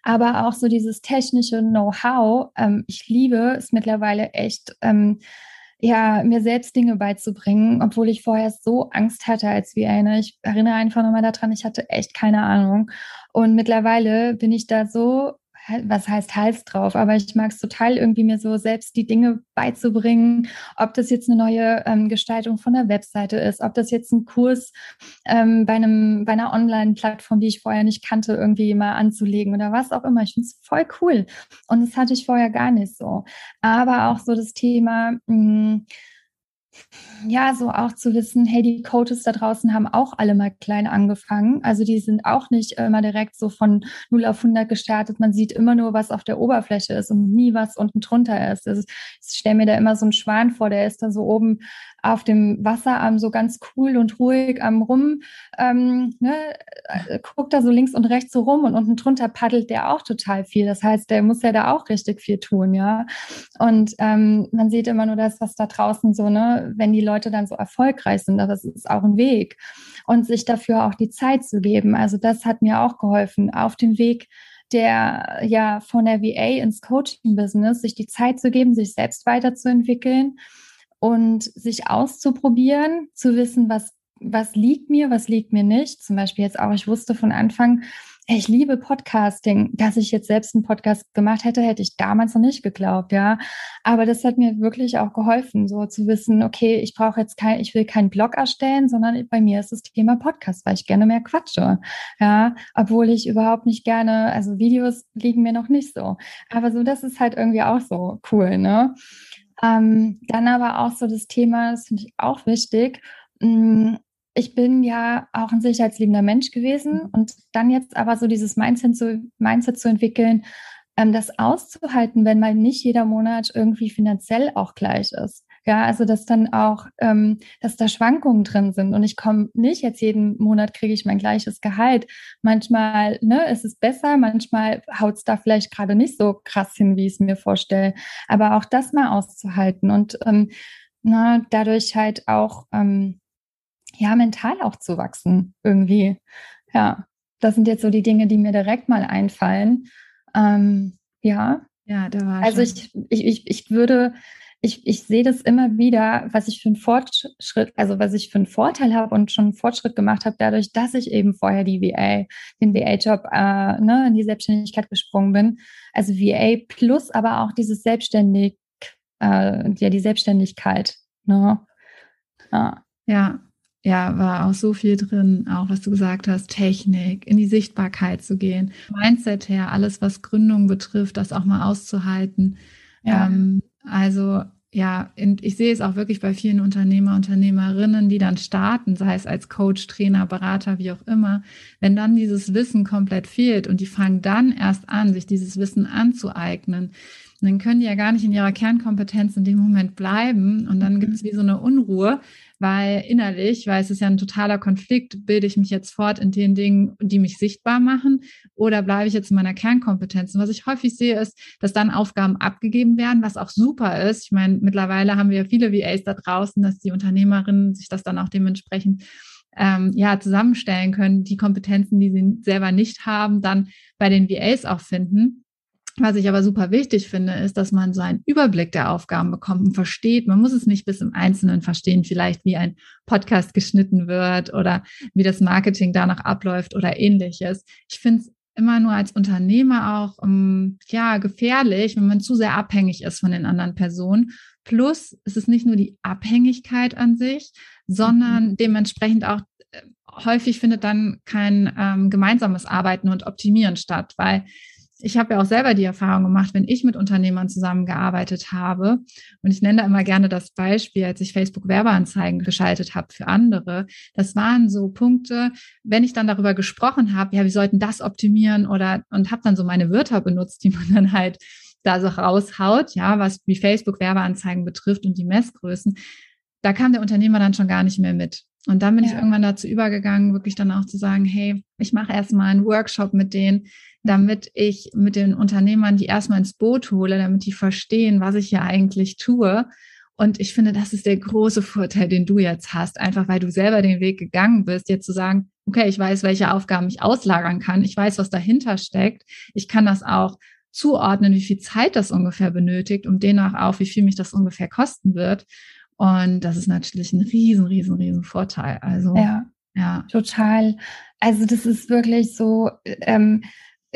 Aber auch so dieses technische Know-how, ähm, ich liebe es mittlerweile echt. Ähm, ja, mir selbst Dinge beizubringen, obwohl ich vorher so Angst hatte als VA. Ne? Ich erinnere einfach nochmal daran, ich hatte echt keine Ahnung. Und mittlerweile bin ich da so was heißt Hals drauf, aber ich mag es total irgendwie mir so selbst die Dinge beizubringen, ob das jetzt eine neue ähm, Gestaltung von der Webseite ist, ob das jetzt ein Kurs ähm, bei einem bei einer Online-Plattform, die ich vorher nicht kannte, irgendwie mal anzulegen oder was auch immer. Ich finde es voll cool und das hatte ich vorher gar nicht so. Aber auch so das Thema mh, hm, ja, so auch zu wissen, hey, die Coaches da draußen haben auch alle mal klein angefangen. Also die sind auch nicht immer direkt so von 0 auf 100 gestartet. Man sieht immer nur, was auf der Oberfläche ist und nie, was unten drunter ist. Also ich stelle mir da immer so einen Schwan vor, der ist da so oben auf dem Wasser so ganz cool und ruhig am rum, ähm, ne, äh, guckt da so links und rechts so rum und unten drunter paddelt der auch total viel. Das heißt, der muss ja da auch richtig viel tun, ja. Und ähm, man sieht immer nur das, was da draußen so, ne, wenn die Leute dann so erfolgreich sind, es ist auch ein Weg. Und sich dafür auch die Zeit zu geben. Also das hat mir auch geholfen, auf dem Weg der ja von der VA ins Coaching-Business, sich die Zeit zu geben, sich selbst weiterzuentwickeln und sich auszuprobieren, zu wissen, was, was liegt mir, was liegt mir nicht. Zum Beispiel jetzt auch, ich wusste von Anfang, ich liebe Podcasting. Dass ich jetzt selbst einen Podcast gemacht hätte, hätte ich damals noch nicht geglaubt, ja. Aber das hat mir wirklich auch geholfen, so zu wissen, okay, ich brauche jetzt kein, ich will keinen Blog erstellen, sondern bei mir ist das Thema Podcast, weil ich gerne mehr quatsche, ja. Obwohl ich überhaupt nicht gerne, also Videos liegen mir noch nicht so. Aber so, das ist halt irgendwie auch so cool, ne? Ähm, dann aber auch so das Thema, das finde ich auch wichtig. Mm, ich bin ja auch ein sicherheitsliebender Mensch gewesen mhm. und dann jetzt aber so dieses Mindset zu, Mindset zu entwickeln, ähm, das auszuhalten, wenn mal nicht jeder Monat irgendwie finanziell auch gleich ist. Ja, also dass dann auch, ähm, dass da Schwankungen drin sind und ich komme nicht jetzt jeden Monat kriege ich mein gleiches Gehalt. Manchmal ne, ist es besser, manchmal haut es da vielleicht gerade nicht so krass hin, wie ich es mir vorstelle. Aber auch das mal auszuhalten und ähm, na, dadurch halt auch ähm, ja mental auch zu wachsen irgendwie. Ja, das sind jetzt so die Dinge, die mir direkt mal einfallen. Ähm, ja. Ja, da war. Also ich, ich, ich, ich würde ich, ich sehe das immer wieder, was ich für einen Fortschritt, also was ich für einen Vorteil habe und schon einen Fortschritt gemacht habe, dadurch, dass ich eben vorher die VA, den VA-Job äh, ne, in die Selbstständigkeit gesprungen bin. Also VA plus aber auch dieses Selbstständig, äh, ja, die Selbstständigkeit. Ne? Ja. ja. Ja, war auch so viel drin, auch was du gesagt hast, Technik, in die Sichtbarkeit zu gehen, Mindset her, alles, was Gründung betrifft, das auch mal auszuhalten. Ja. Ähm, also ja, ich sehe es auch wirklich bei vielen Unternehmer, Unternehmerinnen, die dann starten, sei es als Coach, Trainer, Berater, wie auch immer, wenn dann dieses Wissen komplett fehlt und die fangen dann erst an, sich dieses Wissen anzueignen, dann können die ja gar nicht in ihrer Kernkompetenz in dem Moment bleiben und dann gibt es mhm. wie so eine Unruhe, weil innerlich, weil es ist ja ein totaler Konflikt, bilde ich mich jetzt fort in den Dingen, die mich sichtbar machen oder bleibe ich jetzt in meiner Kernkompetenz? Und was ich häufig sehe, ist, dass dann Aufgaben abgegeben werden, was auch super ist. Ich meine, mittlerweile haben wir ja viele VAs da draußen, dass die Unternehmerinnen sich das dann auch dementsprechend ähm, ja, zusammenstellen können, die Kompetenzen, die sie selber nicht haben, dann bei den VAs auch finden. Was ich aber super wichtig finde, ist, dass man so einen Überblick der Aufgaben bekommt und versteht. Man muss es nicht bis im Einzelnen verstehen, vielleicht wie ein Podcast geschnitten wird oder wie das Marketing danach abläuft oder ähnliches. Ich finde es immer nur als Unternehmer auch um, ähm, ja gefährlich, wenn man zu sehr abhängig ist von den anderen Personen. Plus es ist nicht nur die Abhängigkeit an sich, sondern mhm. dementsprechend auch äh, häufig findet dann kein ähm, gemeinsames Arbeiten und Optimieren statt, weil ich habe ja auch selber die Erfahrung gemacht, wenn ich mit Unternehmern zusammengearbeitet habe, und ich nenne da immer gerne das Beispiel, als ich Facebook-Werbeanzeigen geschaltet habe für andere, das waren so Punkte, wenn ich dann darüber gesprochen habe, ja, wir sollten das optimieren oder und habe dann so meine Wörter benutzt, die man dann halt da so raushaut, ja, was wie Facebook-Werbeanzeigen betrifft und die Messgrößen, da kam der Unternehmer dann schon gar nicht mehr mit. Und dann bin ja. ich irgendwann dazu übergegangen, wirklich dann auch zu sagen, hey, ich mache erstmal einen Workshop mit denen, damit ich mit den Unternehmern die erstmal ins Boot hole, damit die verstehen, was ich hier eigentlich tue. Und ich finde, das ist der große Vorteil, den du jetzt hast, einfach weil du selber den Weg gegangen bist, jetzt zu sagen, okay, ich weiß, welche Aufgaben ich auslagern kann, ich weiß, was dahinter steckt, ich kann das auch zuordnen, wie viel Zeit das ungefähr benötigt und demnach auch, wie viel mich das ungefähr kosten wird. Und das ist natürlich ein riesen, riesen, riesen Vorteil. Also ja, ja. total. Also das ist wirklich so. Ähm,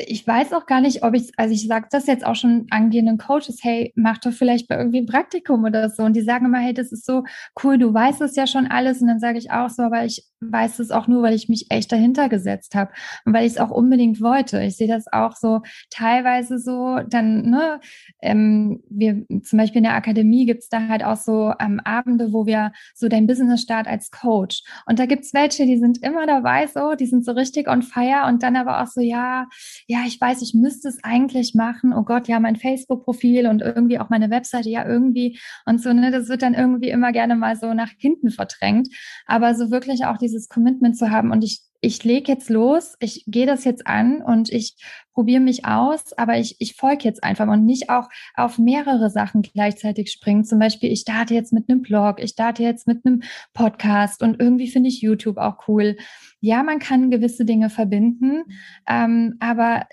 ich weiß auch gar nicht, ob ich, also ich sage das jetzt auch schon angehenden Coaches, hey, mach doch vielleicht bei irgendwie ein Praktikum oder so. Und die sagen immer, hey, das ist so cool, du weißt es ja schon alles. Und dann sage ich auch so, aber ich weiß es auch nur, weil ich mich echt dahinter gesetzt habe und weil ich es auch unbedingt wollte. Ich sehe das auch so teilweise so, dann, ne, ähm, wir zum Beispiel in der Akademie gibt's da halt auch so ähm, Abende, wo wir so dein Business start als Coach. Und da gibt's welche, die sind immer dabei so, die sind so richtig on fire und dann aber auch so, ja, ja, ich weiß, ich müsste es eigentlich machen. Oh Gott, ja, mein Facebook-Profil und irgendwie auch meine Webseite, ja, irgendwie und so, ne, das wird dann irgendwie immer gerne mal so nach hinten verdrängt. Aber so wirklich auch dieses Commitment zu haben und ich, ich lege jetzt los, ich gehe das jetzt an und ich probiere mich aus, aber ich, ich folge jetzt einfach und nicht auch auf mehrere Sachen gleichzeitig springen. Zum Beispiel, ich starte jetzt mit einem Blog, ich starte jetzt mit einem Podcast und irgendwie finde ich YouTube auch cool ja, man kann gewisse Dinge verbinden, ähm, aber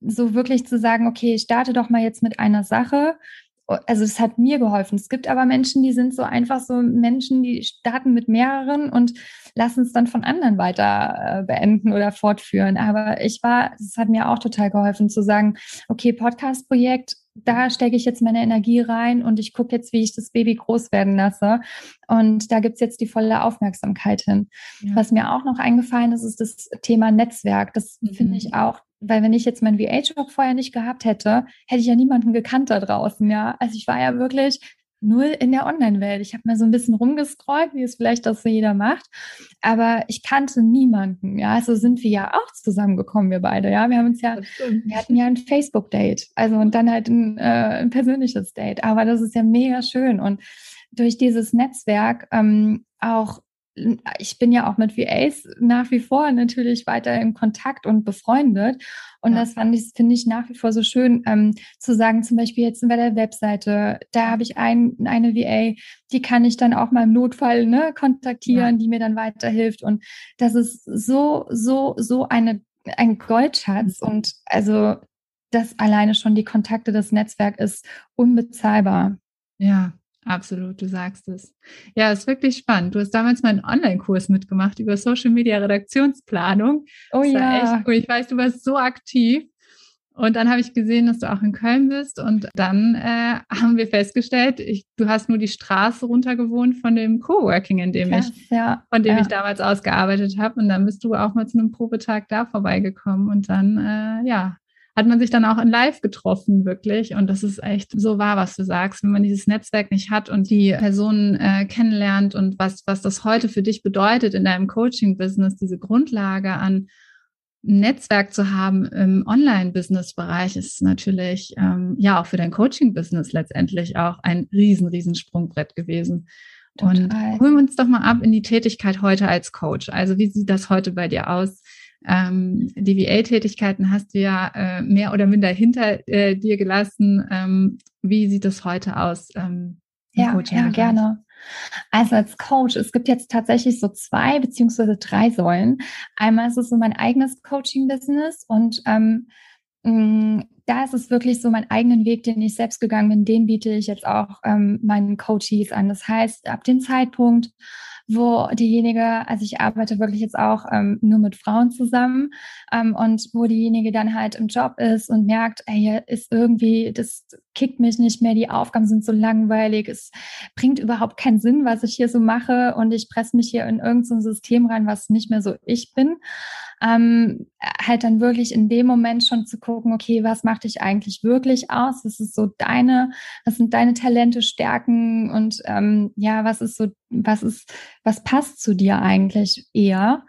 so wirklich zu sagen, okay, ich starte doch mal jetzt mit einer Sache. Also es hat mir geholfen. Es gibt aber Menschen, die sind so einfach so Menschen, die starten mit mehreren und lassen es dann von anderen weiter äh, beenden oder fortführen. Aber ich war, es hat mir auch total geholfen zu sagen, okay, Podcast-Projekt, da stecke ich jetzt meine Energie rein und ich gucke jetzt, wie ich das Baby groß werden lasse. Und da gibt's jetzt die volle Aufmerksamkeit hin. Ja. Was mir auch noch eingefallen ist, ist das Thema Netzwerk. Das mhm. finde ich auch, weil wenn ich jetzt mein VH-Job vorher nicht gehabt hätte, hätte ich ja niemanden gekannt da draußen, ja. Also ich war ja wirklich null in der Online-Welt. Ich habe mir so ein bisschen rumgescrollt, wie es vielleicht auch so jeder macht, aber ich kannte niemanden. Ja, so sind wir ja auch zusammengekommen, wir beide. Ja, wir haben uns ja, wir hatten ja ein Facebook-Date, also und dann halt ein, äh, ein persönliches Date. Aber das ist ja mega schön und durch dieses Netzwerk ähm, auch ich bin ja auch mit VAs nach wie vor natürlich weiter in Kontakt und befreundet. Und ja. das fand ich, finde ich nach wie vor so schön, ähm, zu sagen, zum Beispiel jetzt bei der Webseite, da habe ich ein, eine VA, die kann ich dann auch mal im Notfall ne, kontaktieren, ja. die mir dann weiterhilft. Und das ist so, so, so eine, ein Goldschatz. Und also das alleine schon die Kontakte, das Netzwerk ist unbezahlbar. Ja, Absolut, du sagst es. Ja, ist wirklich spannend. Du hast damals meinen Online-Kurs mitgemacht über Social Media Redaktionsplanung. Oh das ja. Echt cool. Ich weiß, du warst so aktiv. Und dann habe ich gesehen, dass du auch in Köln bist. Und dann äh, haben wir festgestellt, ich, du hast nur die Straße runter gewohnt von dem Coworking, in dem Krass, ich, ja, von dem ja. ich damals ausgearbeitet habe. Und dann bist du auch mal zu einem Probetag da vorbeigekommen. Und dann, äh, ja, hat man sich dann auch in Live getroffen, wirklich. Und das ist echt so wahr, was du sagst. Wenn man dieses Netzwerk nicht hat und die Personen äh, kennenlernt und was, was das heute für dich bedeutet in deinem Coaching-Business, diese Grundlage an Netzwerk zu haben im Online-Business-Bereich ist natürlich ähm, ja auch für dein Coaching-Business letztendlich auch ein riesen, riesen Sprungbrett gewesen. Total. Und holen wir uns doch mal ab in die Tätigkeit heute als Coach. Also wie sieht das heute bei dir aus? Ähm, die VA-Tätigkeiten hast du ja äh, mehr oder minder hinter äh, dir gelassen. Ähm, wie sieht das heute aus? Ähm, ja, ja, gerne. Also als Coach, es gibt jetzt tatsächlich so zwei beziehungsweise drei Säulen. Einmal ist es so mein eigenes Coaching-Business und ähm, mm, da ist es wirklich so mein eigenen Weg, den ich selbst gegangen bin, den biete ich jetzt auch ähm, meinen Coaches an. Das heißt, ab dem Zeitpunkt, wo diejenige, also ich arbeite wirklich jetzt auch ähm, nur mit Frauen zusammen ähm, und wo diejenige dann halt im Job ist und merkt, ey, hier ist irgendwie, das kickt mich nicht mehr, die Aufgaben sind so langweilig, es bringt überhaupt keinen Sinn, was ich hier so mache und ich presse mich hier in irgendein so System rein, was nicht mehr so ich bin ähm, halt dann wirklich in dem Moment schon zu gucken, okay, was macht dich eigentlich wirklich aus? Was ist so deine, was sind deine Talente, Stärken und ähm, ja, was ist so, was ist, was passt zu dir eigentlich eher?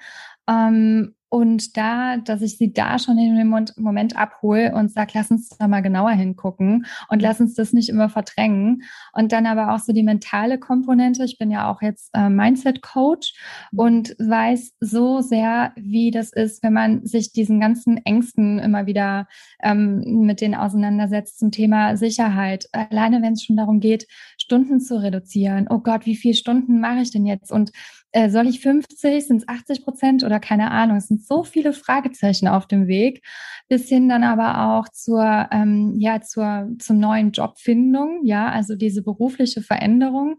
Ähm, und da, dass ich sie da schon in dem Moment abhole und sage, lass uns da mal genauer hingucken und lass uns das nicht immer verdrängen. Und dann aber auch so die mentale Komponente. Ich bin ja auch jetzt äh, Mindset-Coach und weiß so sehr, wie das ist, wenn man sich diesen ganzen Ängsten immer wieder ähm, mit denen auseinandersetzt zum Thema Sicherheit. Alleine wenn es schon darum geht, Stunden zu reduzieren. Oh Gott, wie viele Stunden mache ich denn jetzt? Und äh, soll ich 50, sind es 80 Prozent oder keine Ahnung. Es sind so viele Fragezeichen auf dem Weg, bis hin dann aber auch zur, ähm, ja, zur, zum neuen Jobfindung, ja, also diese berufliche Veränderung.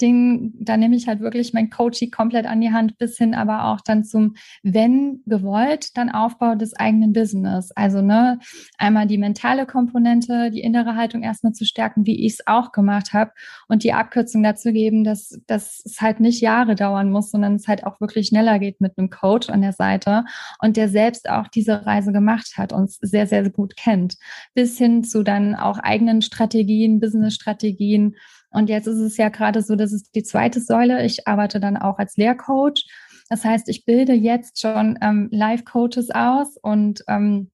Ding, da nehme ich halt wirklich mein Coaching komplett an die Hand, bis hin aber auch dann zum, wenn gewollt, dann Aufbau des eigenen Business. Also, ne, einmal die mentale Komponente, die innere Haltung erstmal zu stärken, wie ich es auch gemacht habe und die Abkürzung dazu geben, dass, dass es halt nicht Jahre dauern muss muss, sondern es halt auch wirklich schneller geht mit einem Coach an der Seite und der selbst auch diese Reise gemacht hat und sehr, sehr gut kennt, bis hin zu dann auch eigenen Strategien, Business-Strategien. Und jetzt ist es ja gerade so, das ist die zweite Säule. Ich arbeite dann auch als Lehrcoach. Das heißt, ich bilde jetzt schon ähm, Live-Coaches aus und ähm,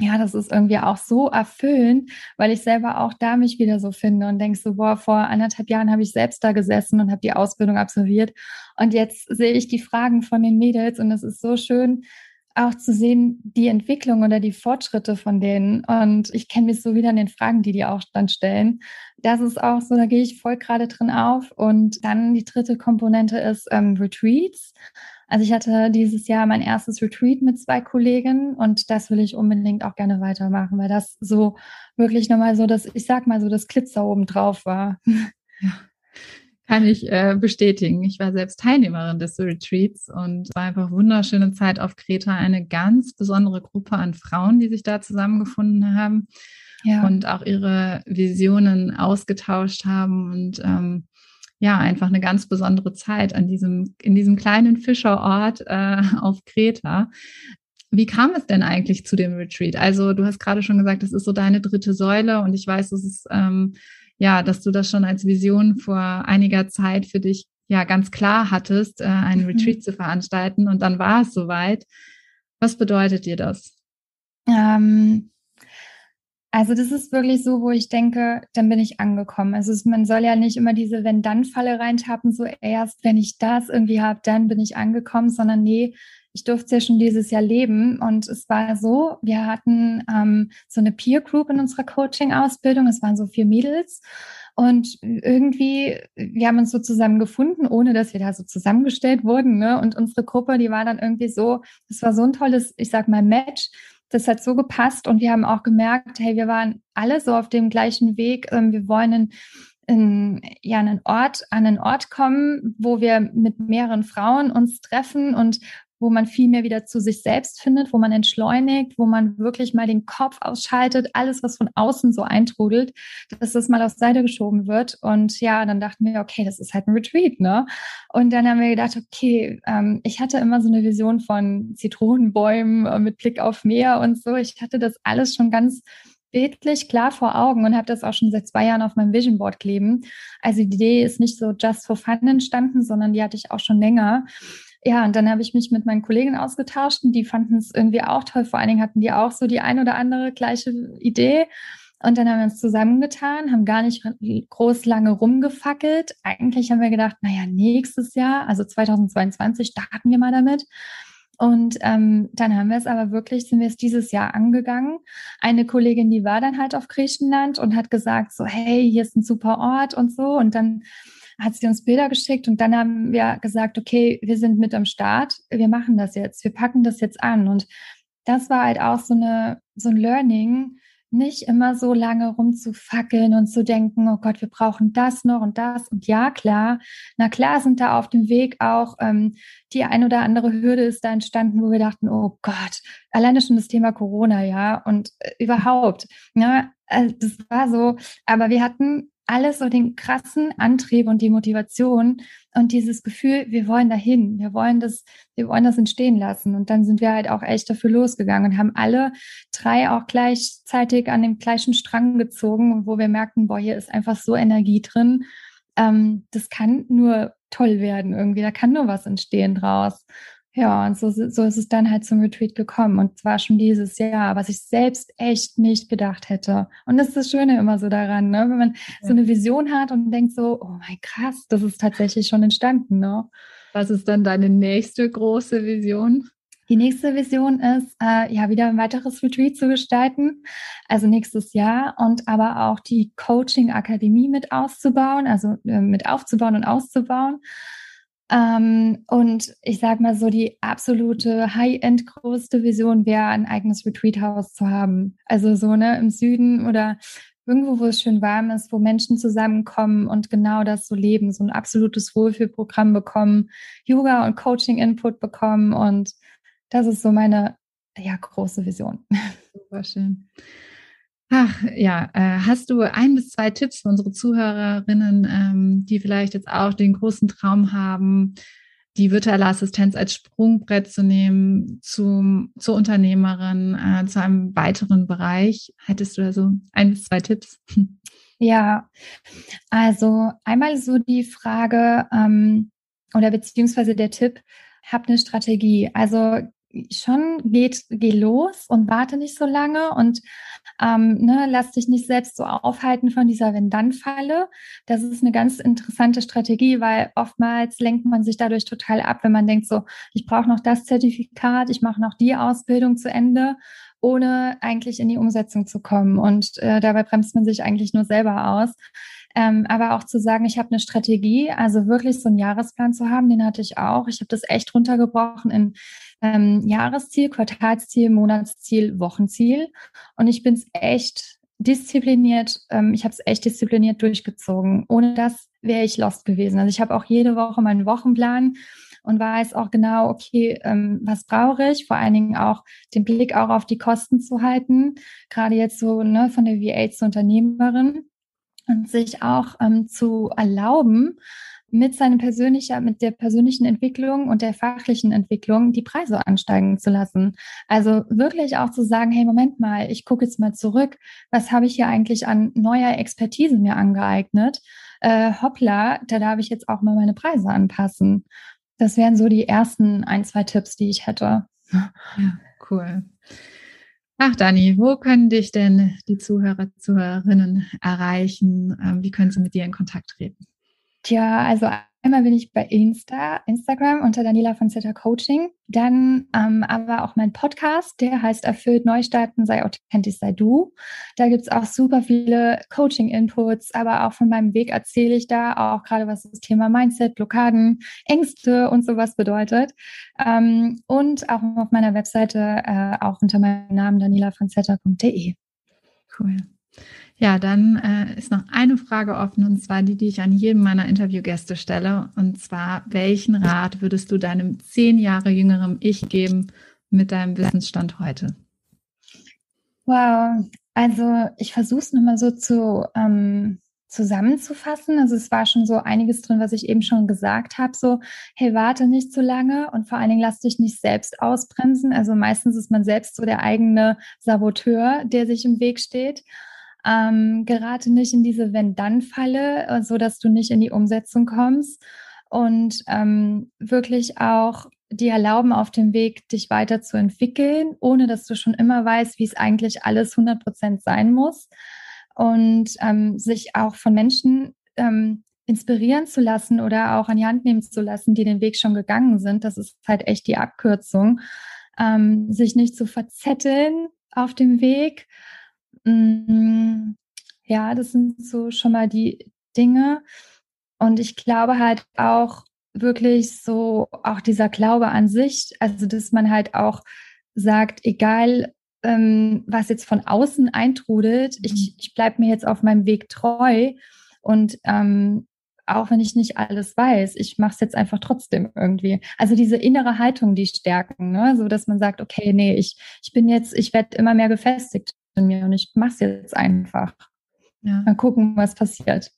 ja, das ist irgendwie auch so erfüllend, weil ich selber auch da mich wieder so finde und denke so, boah, vor anderthalb Jahren habe ich selbst da gesessen und habe die Ausbildung absolviert. Und jetzt sehe ich die Fragen von den Mädels und es ist so schön, auch zu sehen, die Entwicklung oder die Fortschritte von denen. Und ich kenne mich so wieder in den Fragen, die die auch dann stellen. Das ist auch so, da gehe ich voll gerade drin auf. Und dann die dritte Komponente ist ähm, Retreats. Also ich hatte dieses Jahr mein erstes Retreat mit zwei Kollegen und das will ich unbedingt auch gerne weitermachen, weil das so wirklich nochmal so, dass ich sag mal so, das Glitzer oben drauf war. Ja, kann ich äh, bestätigen. Ich war selbst Teilnehmerin des Retreats und war einfach wunderschöne Zeit auf Kreta. Eine ganz besondere Gruppe an Frauen, die sich da zusammengefunden haben ja. und auch ihre Visionen ausgetauscht haben und ähm, ja, einfach eine ganz besondere Zeit an diesem, in diesem kleinen Fischerort äh, auf Kreta. Wie kam es denn eigentlich zu dem Retreat? Also du hast gerade schon gesagt, das ist so deine dritte Säule und ich weiß, es ist ähm, ja, dass du das schon als Vision vor einiger Zeit für dich ja ganz klar hattest, äh, einen mhm. Retreat zu veranstalten und dann war es soweit. Was bedeutet dir das? Ähm, also das ist wirklich so, wo ich denke, dann bin ich angekommen. Also es, man soll ja nicht immer diese Wenn-Dann-Falle reintappen, so erst wenn ich das irgendwie habe, dann bin ich angekommen, sondern nee, ich durfte es ja schon dieses Jahr leben und es war so, wir hatten ähm, so eine Peer Group in unserer Coaching-Ausbildung, es waren so vier Mädels und irgendwie, wir haben uns so zusammen gefunden, ohne dass wir da so zusammengestellt wurden. Ne? Und unsere Gruppe, die war dann irgendwie so, es war so ein tolles, ich sag mal, Match das hat so gepasst und wir haben auch gemerkt, hey, wir waren alle so auf dem gleichen Weg. Ähm, wir wollen in, in, ja, einen Ort, an einen Ort kommen, wo wir mit mehreren Frauen uns treffen und wo man viel mehr wieder zu sich selbst findet, wo man entschleunigt, wo man wirklich mal den Kopf ausschaltet, alles, was von außen so eintrudelt, dass das mal auf Seite geschoben wird. Und ja, dann dachten wir, okay, das ist halt ein Retreat, ne? Und dann haben wir gedacht, okay, ähm, ich hatte immer so eine Vision von Zitronenbäumen äh, mit Blick auf Meer und so. Ich hatte das alles schon ganz bildlich klar vor Augen und habe das auch schon seit zwei Jahren auf meinem Vision Board kleben. Also die Idee ist nicht so just for fun entstanden, sondern die hatte ich auch schon länger. Ja, und dann habe ich mich mit meinen Kollegen ausgetauscht und die fanden es irgendwie auch toll. Vor allen Dingen hatten die auch so die ein oder andere gleiche Idee. Und dann haben wir uns zusammengetan, haben gar nicht groß lange rumgefackelt. Eigentlich haben wir gedacht, naja, nächstes Jahr, also 2022, starten wir mal damit. Und ähm, dann haben wir es aber wirklich, sind wir es dieses Jahr angegangen. Eine Kollegin, die war dann halt auf Griechenland und hat gesagt, so, hey, hier ist ein super Ort und so. Und dann hat sie uns Bilder geschickt und dann haben wir gesagt, okay, wir sind mit am Start, wir machen das jetzt, wir packen das jetzt an. Und das war halt auch so eine, so ein Learning, nicht immer so lange rumzufackeln und zu denken, oh Gott, wir brauchen das noch und das. Und ja, klar, na klar sind da auf dem Weg auch ähm, die ein oder andere Hürde ist da entstanden, wo wir dachten, oh Gott, alleine schon das Thema Corona, ja, und äh, überhaupt. Ja, also das war so, aber wir hatten alles so den krassen Antrieb und die Motivation und dieses Gefühl, wir wollen dahin, wir wollen das, wir wollen das entstehen lassen. Und dann sind wir halt auch echt dafür losgegangen und haben alle drei auch gleichzeitig an dem gleichen Strang gezogen, wo wir merkten, boah, hier ist einfach so Energie drin. Ähm, das kann nur toll werden irgendwie, da kann nur was entstehen draus. Ja, und so, so ist es dann halt zum Retreat gekommen. Und zwar schon dieses Jahr, was ich selbst echt nicht gedacht hätte. Und das ist das Schöne immer so daran, ne? wenn man ja. so eine Vision hat und denkt so, oh mein krass, das ist tatsächlich schon entstanden. Ne? Was ist dann deine nächste große Vision? Die nächste Vision ist, äh, ja, wieder ein weiteres Retreat zu gestalten, also nächstes Jahr und aber auch die Coaching-Akademie mit auszubauen, also äh, mit aufzubauen und auszubauen. Ähm, und ich sage mal so, die absolute High-End größte Vision wäre, ein eigenes Retreat-Haus zu haben. Also so ne, im Süden oder irgendwo, wo es schön warm ist, wo Menschen zusammenkommen und genau das so leben, so ein absolutes Wohlfühlprogramm bekommen, Yoga und Coaching-Input bekommen. Und das ist so meine ja, große Vision. Super schön. Ach ja, äh, hast du ein bis zwei Tipps für unsere Zuhörerinnen, ähm, die vielleicht jetzt auch den großen Traum haben, die virtuelle Assistenz als Sprungbrett zu nehmen zum, zur Unternehmerin, äh, zu einem weiteren Bereich? Hättest du da so ein bis zwei Tipps? Ja, also einmal so die Frage ähm, oder beziehungsweise der Tipp, hab eine Strategie. Also schon geht, geh los und warte nicht so lange und ähm, ne, lass dich nicht selbst so aufhalten von dieser Wenn-Dann-Falle. Das ist eine ganz interessante Strategie, weil oftmals lenkt man sich dadurch total ab, wenn man denkt so, ich brauche noch das Zertifikat, ich mache noch die Ausbildung zu Ende, ohne eigentlich in die Umsetzung zu kommen. Und äh, dabei bremst man sich eigentlich nur selber aus. Ähm, aber auch zu sagen, ich habe eine Strategie, also wirklich so einen Jahresplan zu haben, den hatte ich auch. Ich habe das echt runtergebrochen in ähm, Jahresziel, Quartalsziel, Monatsziel, Wochenziel. Und ich bin es echt diszipliniert, ähm, ich habe es echt diszipliniert durchgezogen. Ohne das wäre ich lost gewesen. Also ich habe auch jede Woche meinen Wochenplan und weiß auch genau, okay, ähm, was brauche ich? Vor allen Dingen auch den Blick auch auf die Kosten zu halten. Gerade jetzt so ne, von der VA zur Unternehmerin und sich auch ähm, zu erlauben, mit seinem persönlicher, mit der persönlichen Entwicklung und der fachlichen Entwicklung die Preise ansteigen zu lassen. Also wirklich auch zu sagen, hey, Moment mal, ich gucke jetzt mal zurück, was habe ich hier eigentlich an neuer Expertise mir angeeignet? Äh, hoppla, da darf ich jetzt auch mal meine Preise anpassen. Das wären so die ersten ein, zwei Tipps, die ich hätte. Ja, cool. Ach, Dani, wo können dich denn die Zuhörer, Zuhörerinnen erreichen? Ähm, wie können sie mit dir in Kontakt treten? Tja, also einmal bin ich bei Insta, Instagram unter Daniela von Zeta Coaching. Dann ähm, aber auch mein Podcast, der heißt Erfüllt Neustarten, sei authentisch, sei du. Da gibt es auch super viele Coaching-Inputs, aber auch von meinem Weg erzähle ich da auch gerade, was das Thema Mindset, Blockaden, Ängste und sowas bedeutet. Ähm, und auch auf meiner Webseite, äh, auch unter meinem Namen danielafonzetta.de. Cool. Ja, dann äh, ist noch eine Frage offen und zwar die, die ich an jedem meiner Interviewgäste stelle. Und zwar, welchen Rat würdest du deinem zehn Jahre jüngeren Ich geben mit deinem Wissensstand heute? Wow, also ich versuche es nochmal so zu ähm, zusammenzufassen. Also es war schon so einiges drin, was ich eben schon gesagt habe. So, hey, warte nicht zu lange und vor allen Dingen lass dich nicht selbst ausbremsen. Also meistens ist man selbst so der eigene Saboteur, der sich im Weg steht. Ähm, gerate nicht in diese Wenn-Dann-Falle, äh, so dass du nicht in die Umsetzung kommst und ähm, wirklich auch die erlauben auf dem Weg, dich weiterzuentwickeln, ohne dass du schon immer weißt, wie es eigentlich alles 100 Prozent sein muss und ähm, sich auch von Menschen ähm, inspirieren zu lassen oder auch an die Hand nehmen zu lassen, die den Weg schon gegangen sind. Das ist halt echt die Abkürzung. Ähm, sich nicht zu verzetteln auf dem Weg. Mm, ja, das sind so schon mal die Dinge. Und ich glaube halt auch wirklich so, auch dieser Glaube an sich, also dass man halt auch sagt, egal ähm, was jetzt von außen eintrudelt. Ich, mhm. ich bleibe mir jetzt auf meinem Weg treu und ähm, auch wenn ich nicht alles weiß, ich mache es jetzt einfach trotzdem irgendwie. Also diese innere Haltung, die stärken, ne? so dass man sagt, okay, nee, ich, ich bin jetzt, ich werde immer mehr gefestigt mir und ich mache es jetzt einfach. Ja. Mal gucken, was passiert.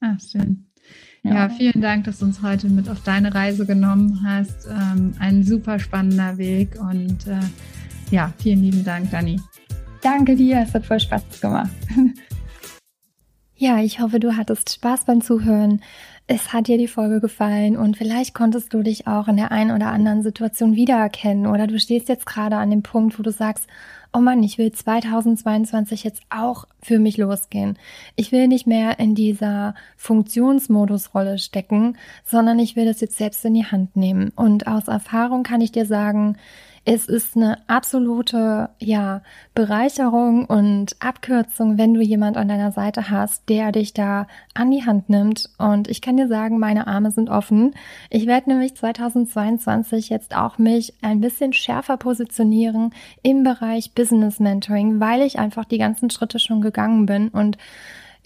Ah, schön. Ja. ja. vielen Dank, dass du uns heute mit auf deine Reise genommen hast. Ähm, ein super spannender Weg und äh, ja, vielen lieben Dank, Dani. Danke dir, es hat voll Spaß gemacht. Ja, ich hoffe, du hattest Spaß beim Zuhören. Es hat dir die Folge gefallen und vielleicht konntest du dich auch in der einen oder anderen Situation wiedererkennen oder du stehst jetzt gerade an dem Punkt, wo du sagst, oh Mann, ich will 2022 jetzt auch für mich losgehen. Ich will nicht mehr in dieser Funktionsmodusrolle stecken, sondern ich will das jetzt selbst in die Hand nehmen. Und aus Erfahrung kann ich dir sagen, es ist eine absolute, ja, Bereicherung und Abkürzung, wenn du jemand an deiner Seite hast, der dich da an die Hand nimmt. Und ich kann dir sagen, meine Arme sind offen. Ich werde nämlich 2022 jetzt auch mich ein bisschen schärfer positionieren im Bereich Business Mentoring, weil ich einfach die ganzen Schritte schon gegangen bin und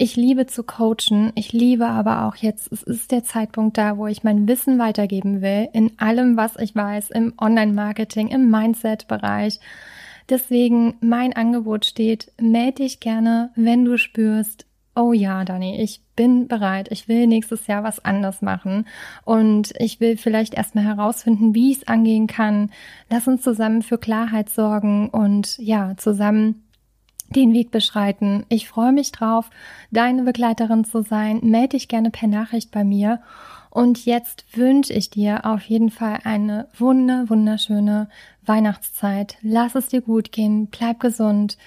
ich liebe zu coachen. Ich liebe aber auch jetzt, es ist der Zeitpunkt da, wo ich mein Wissen weitergeben will in allem, was ich weiß, im Online-Marketing, im Mindset-Bereich. Deswegen mein Angebot steht, melde dich gerne, wenn du spürst, oh ja, Dani, ich bin bereit, ich will nächstes Jahr was anders machen und ich will vielleicht erstmal herausfinden, wie ich es angehen kann. Lass uns zusammen für Klarheit sorgen und ja, zusammen den Weg beschreiten. Ich freue mich drauf, deine Begleiterin zu sein. Melde dich gerne per Nachricht bei mir. Und jetzt wünsche ich dir auf jeden Fall eine wunder, wunderschöne Weihnachtszeit. Lass es dir gut gehen, bleib gesund,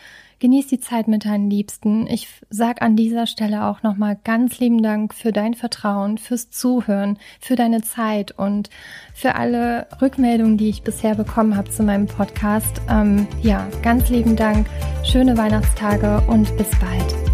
genieß die Zeit mit deinen Liebsten. Ich sag an dieser Stelle auch nochmal ganz lieben Dank für dein Vertrauen, fürs Zuhören, für deine Zeit und für alle Rückmeldungen, die ich bisher bekommen habe zu meinem Podcast. Ähm, ja, ganz lieben Dank, schöne Weihnachtstage und bis bald.